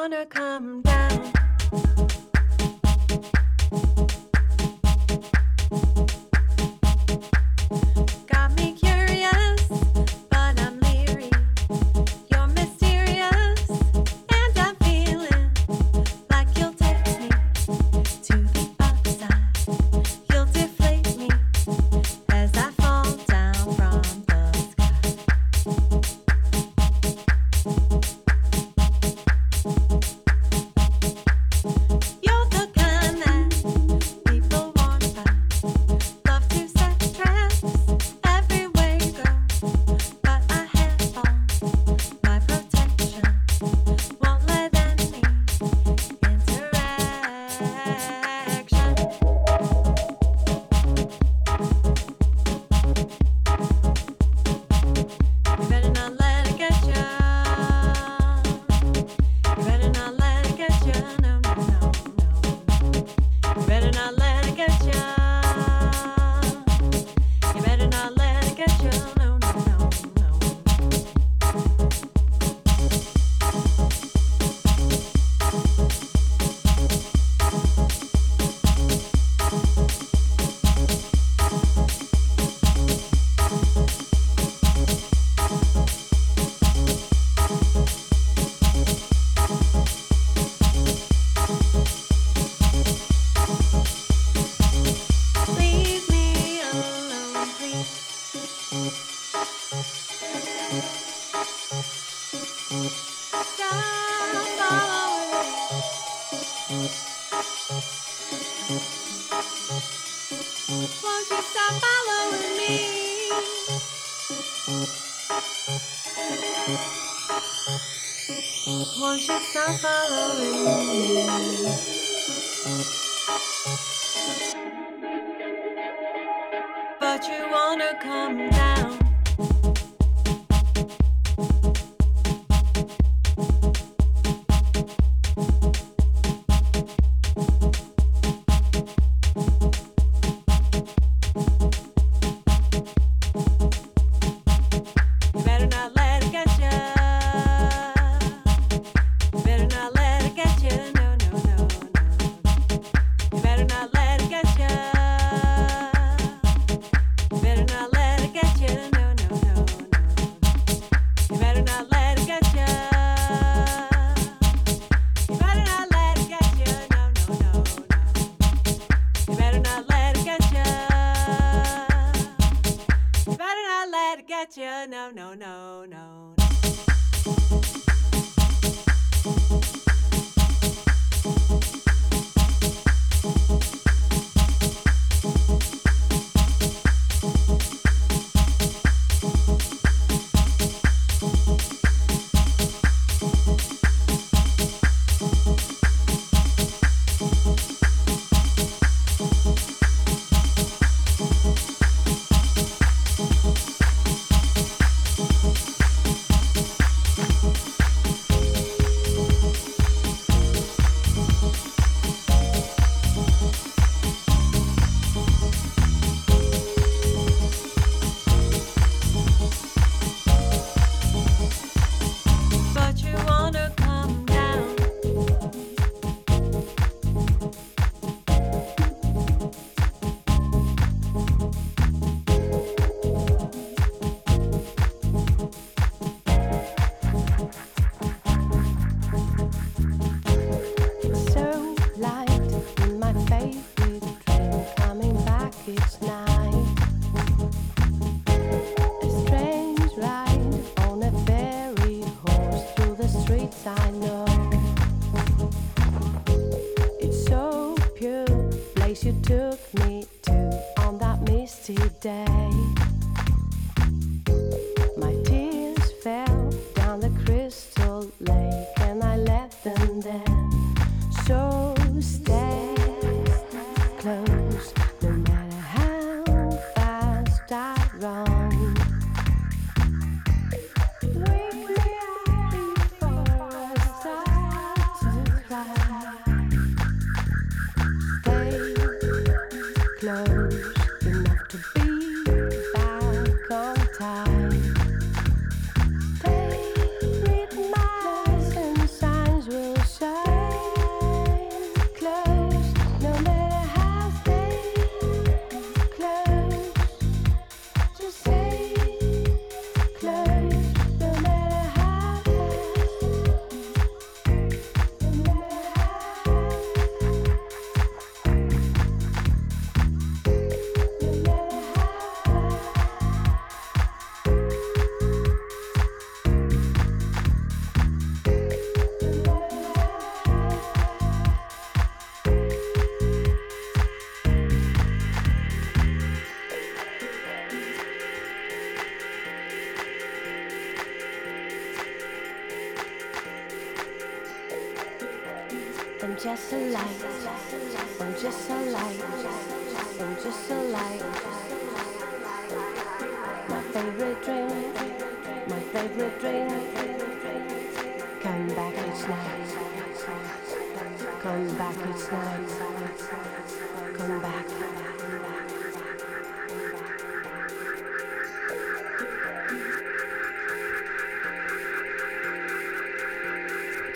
wanna come down.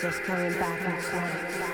Just coming back each night.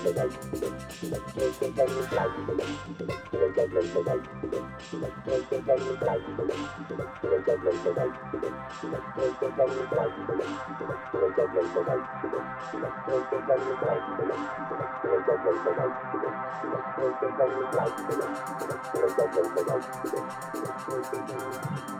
Gana korma bu, korma te loja tiel me chedeno. Korma den amat, korma laria loya binatet pat. Korma chede kwal, korma te ke diel manung na dial. Korma china yak,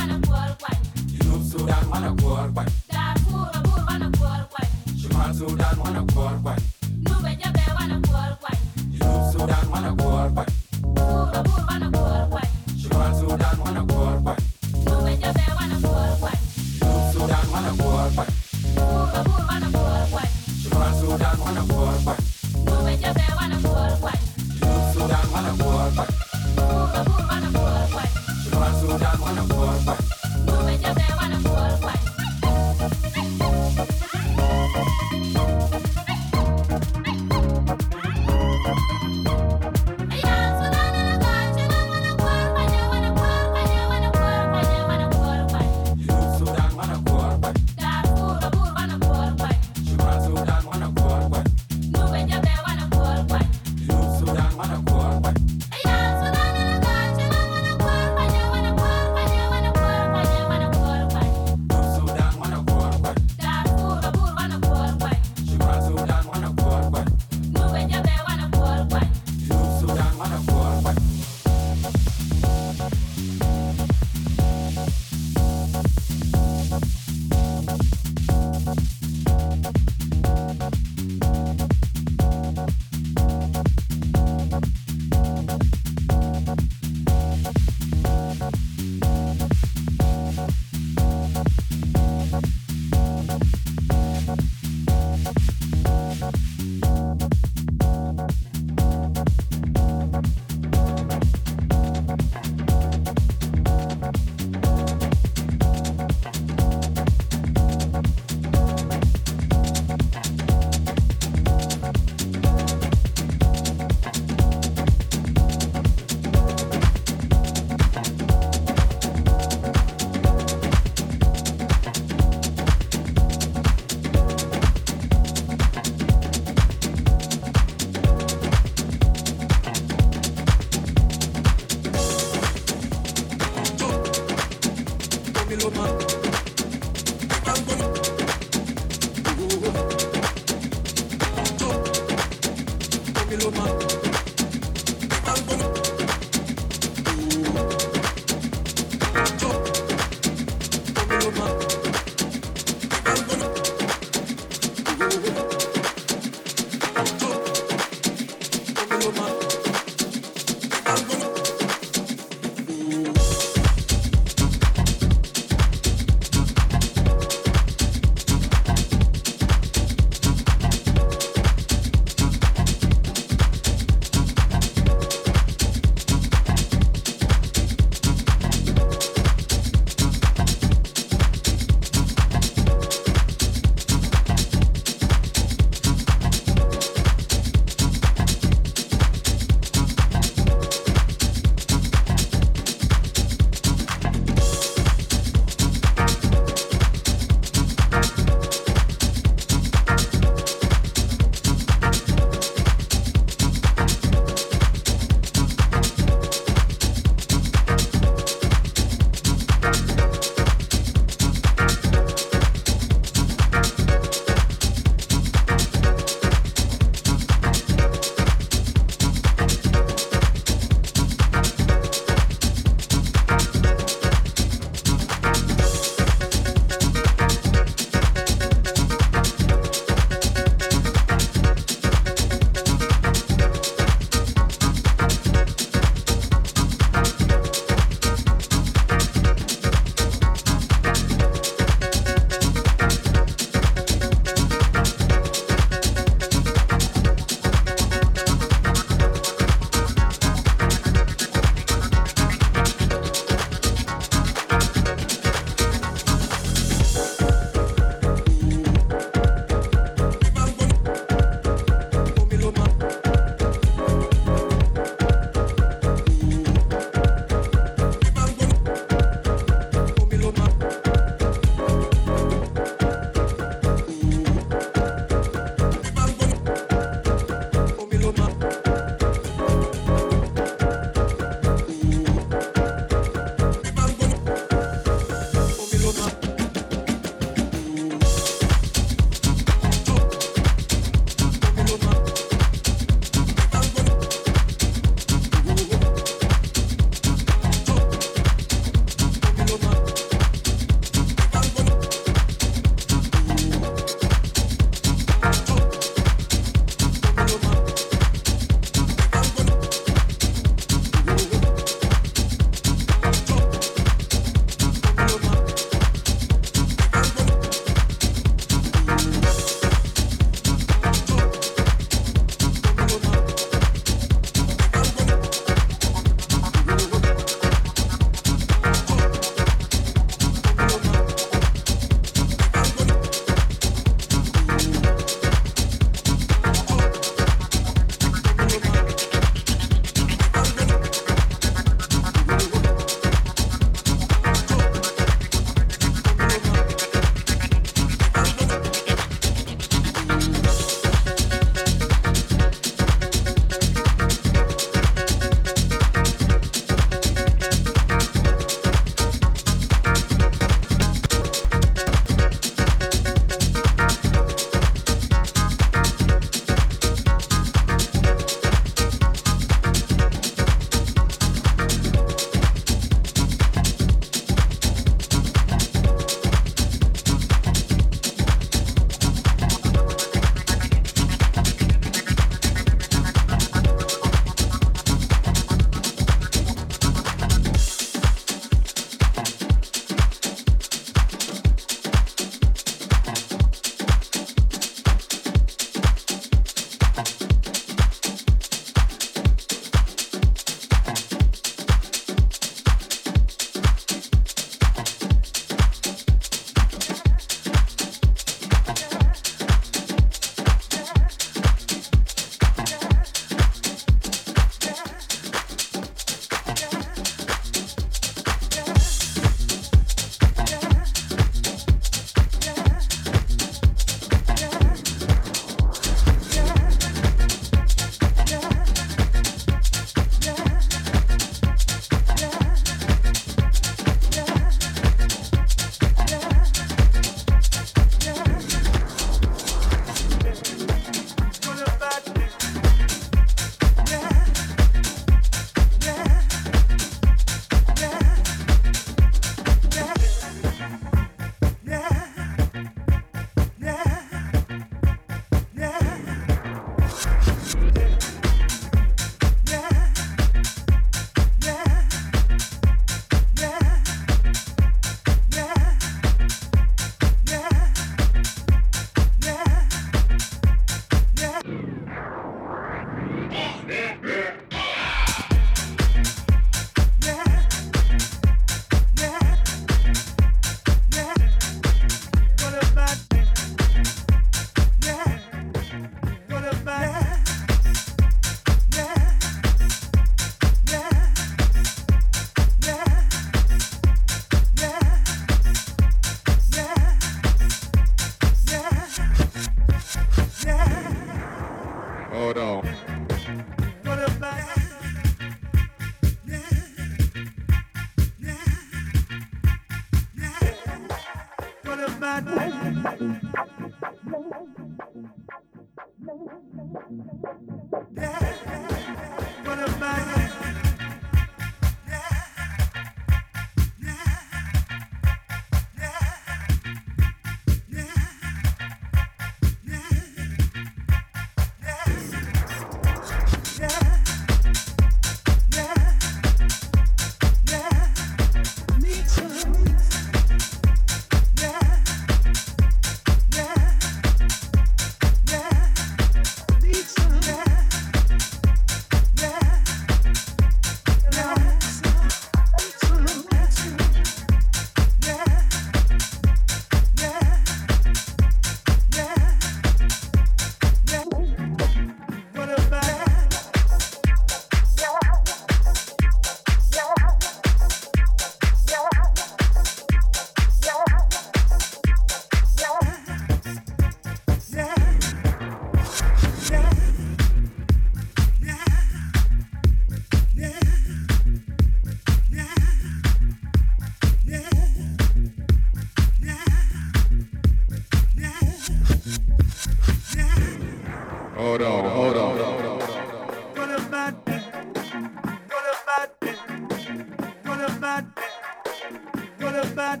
What about?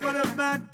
What about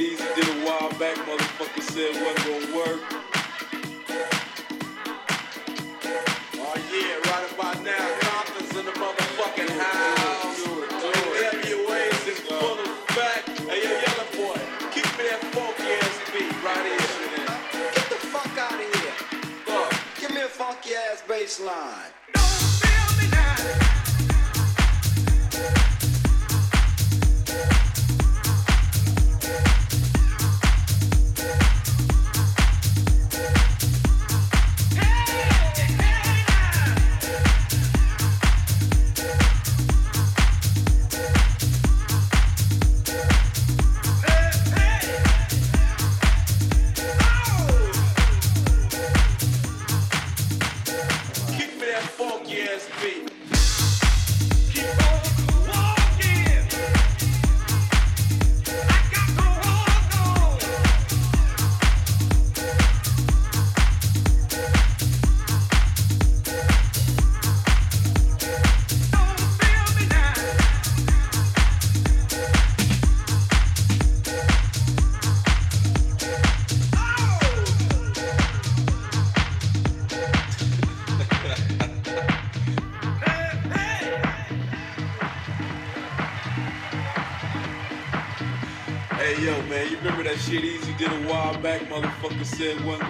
Eazy did a while back? Motherfucker said wasn't gonna work. Oh yeah, right about now, Compton's in the motherfucking house. N.W.A's in full effect. Hey yo, Yella boy, keep me that funky ass beat right here. Get the fuck out of here. Fuck. Give me a funky ass bass line. Said wasn't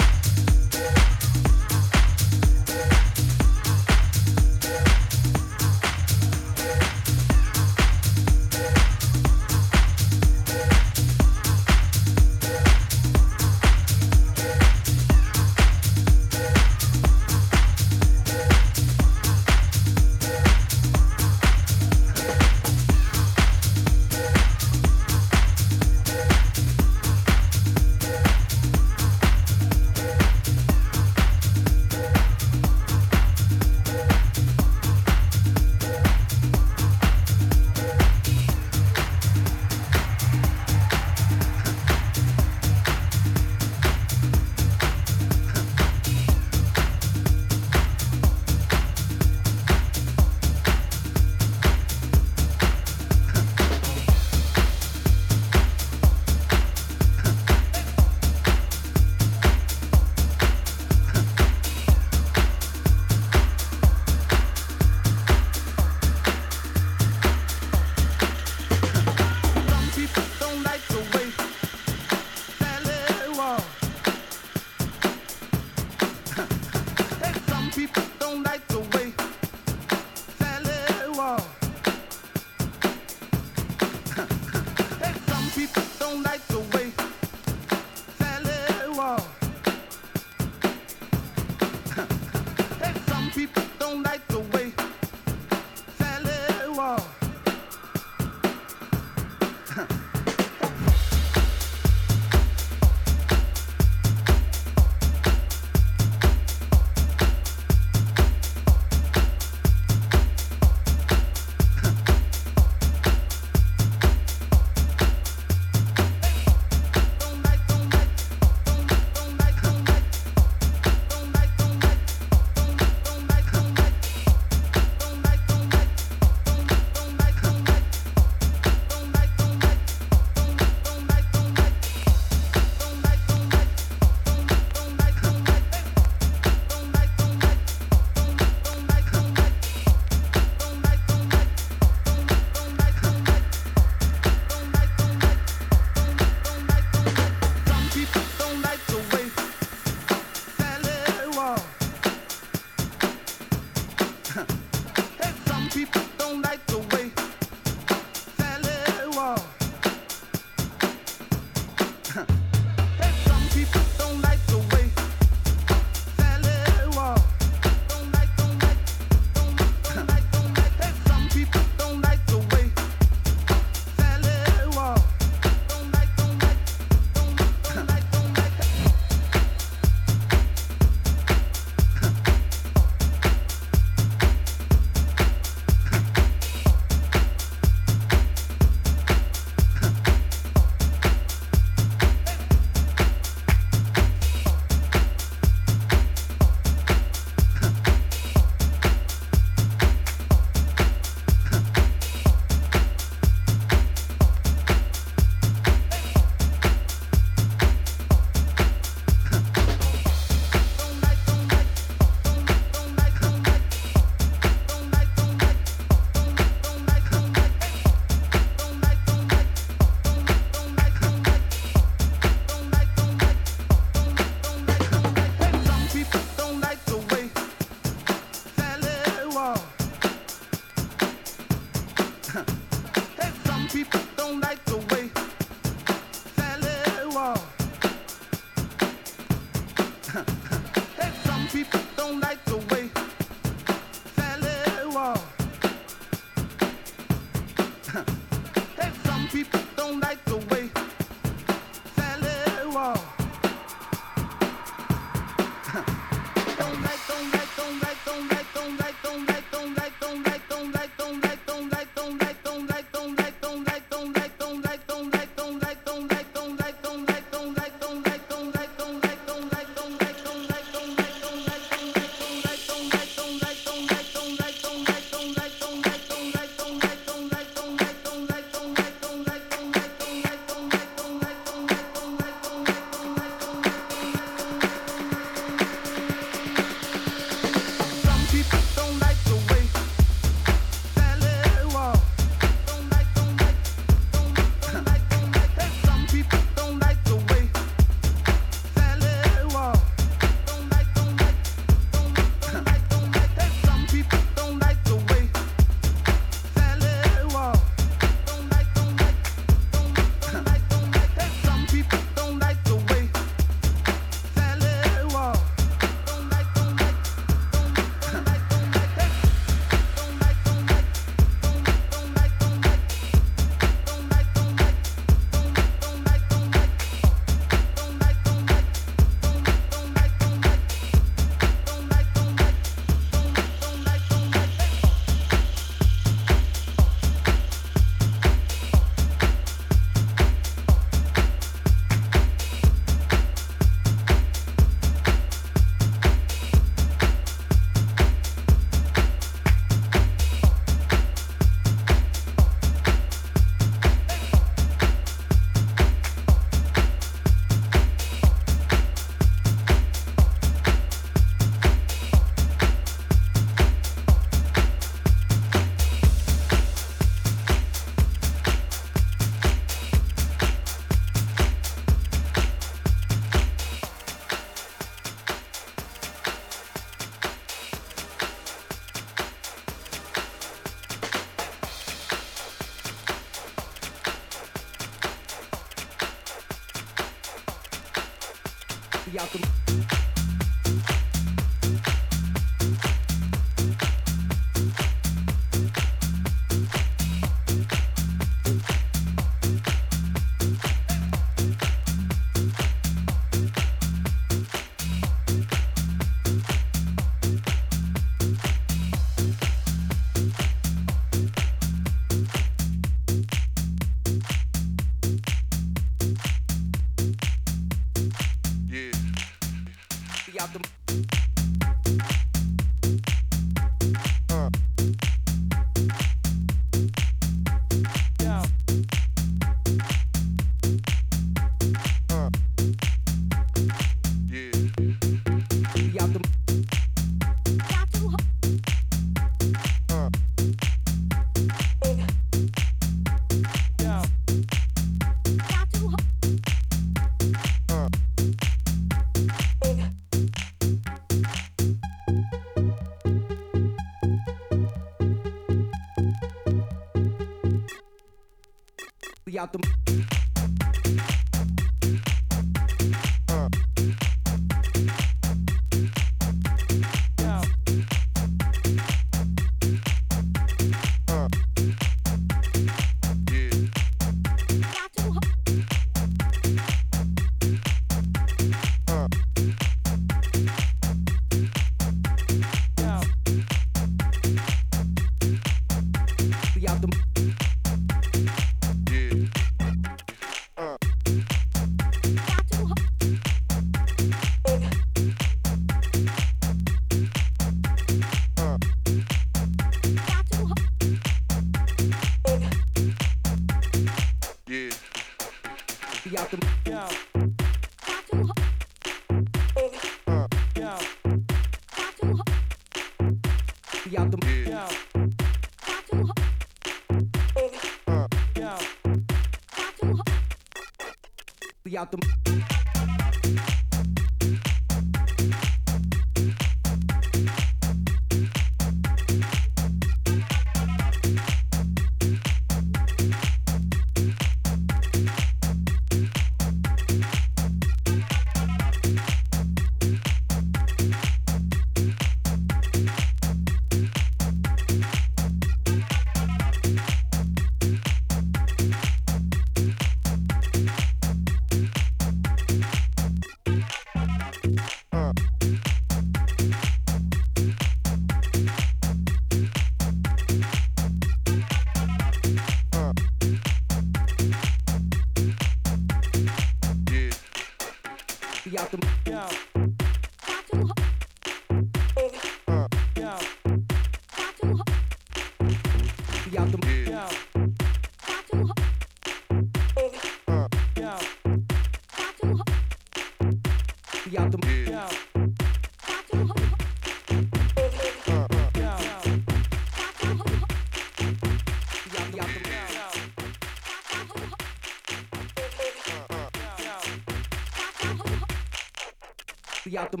attım.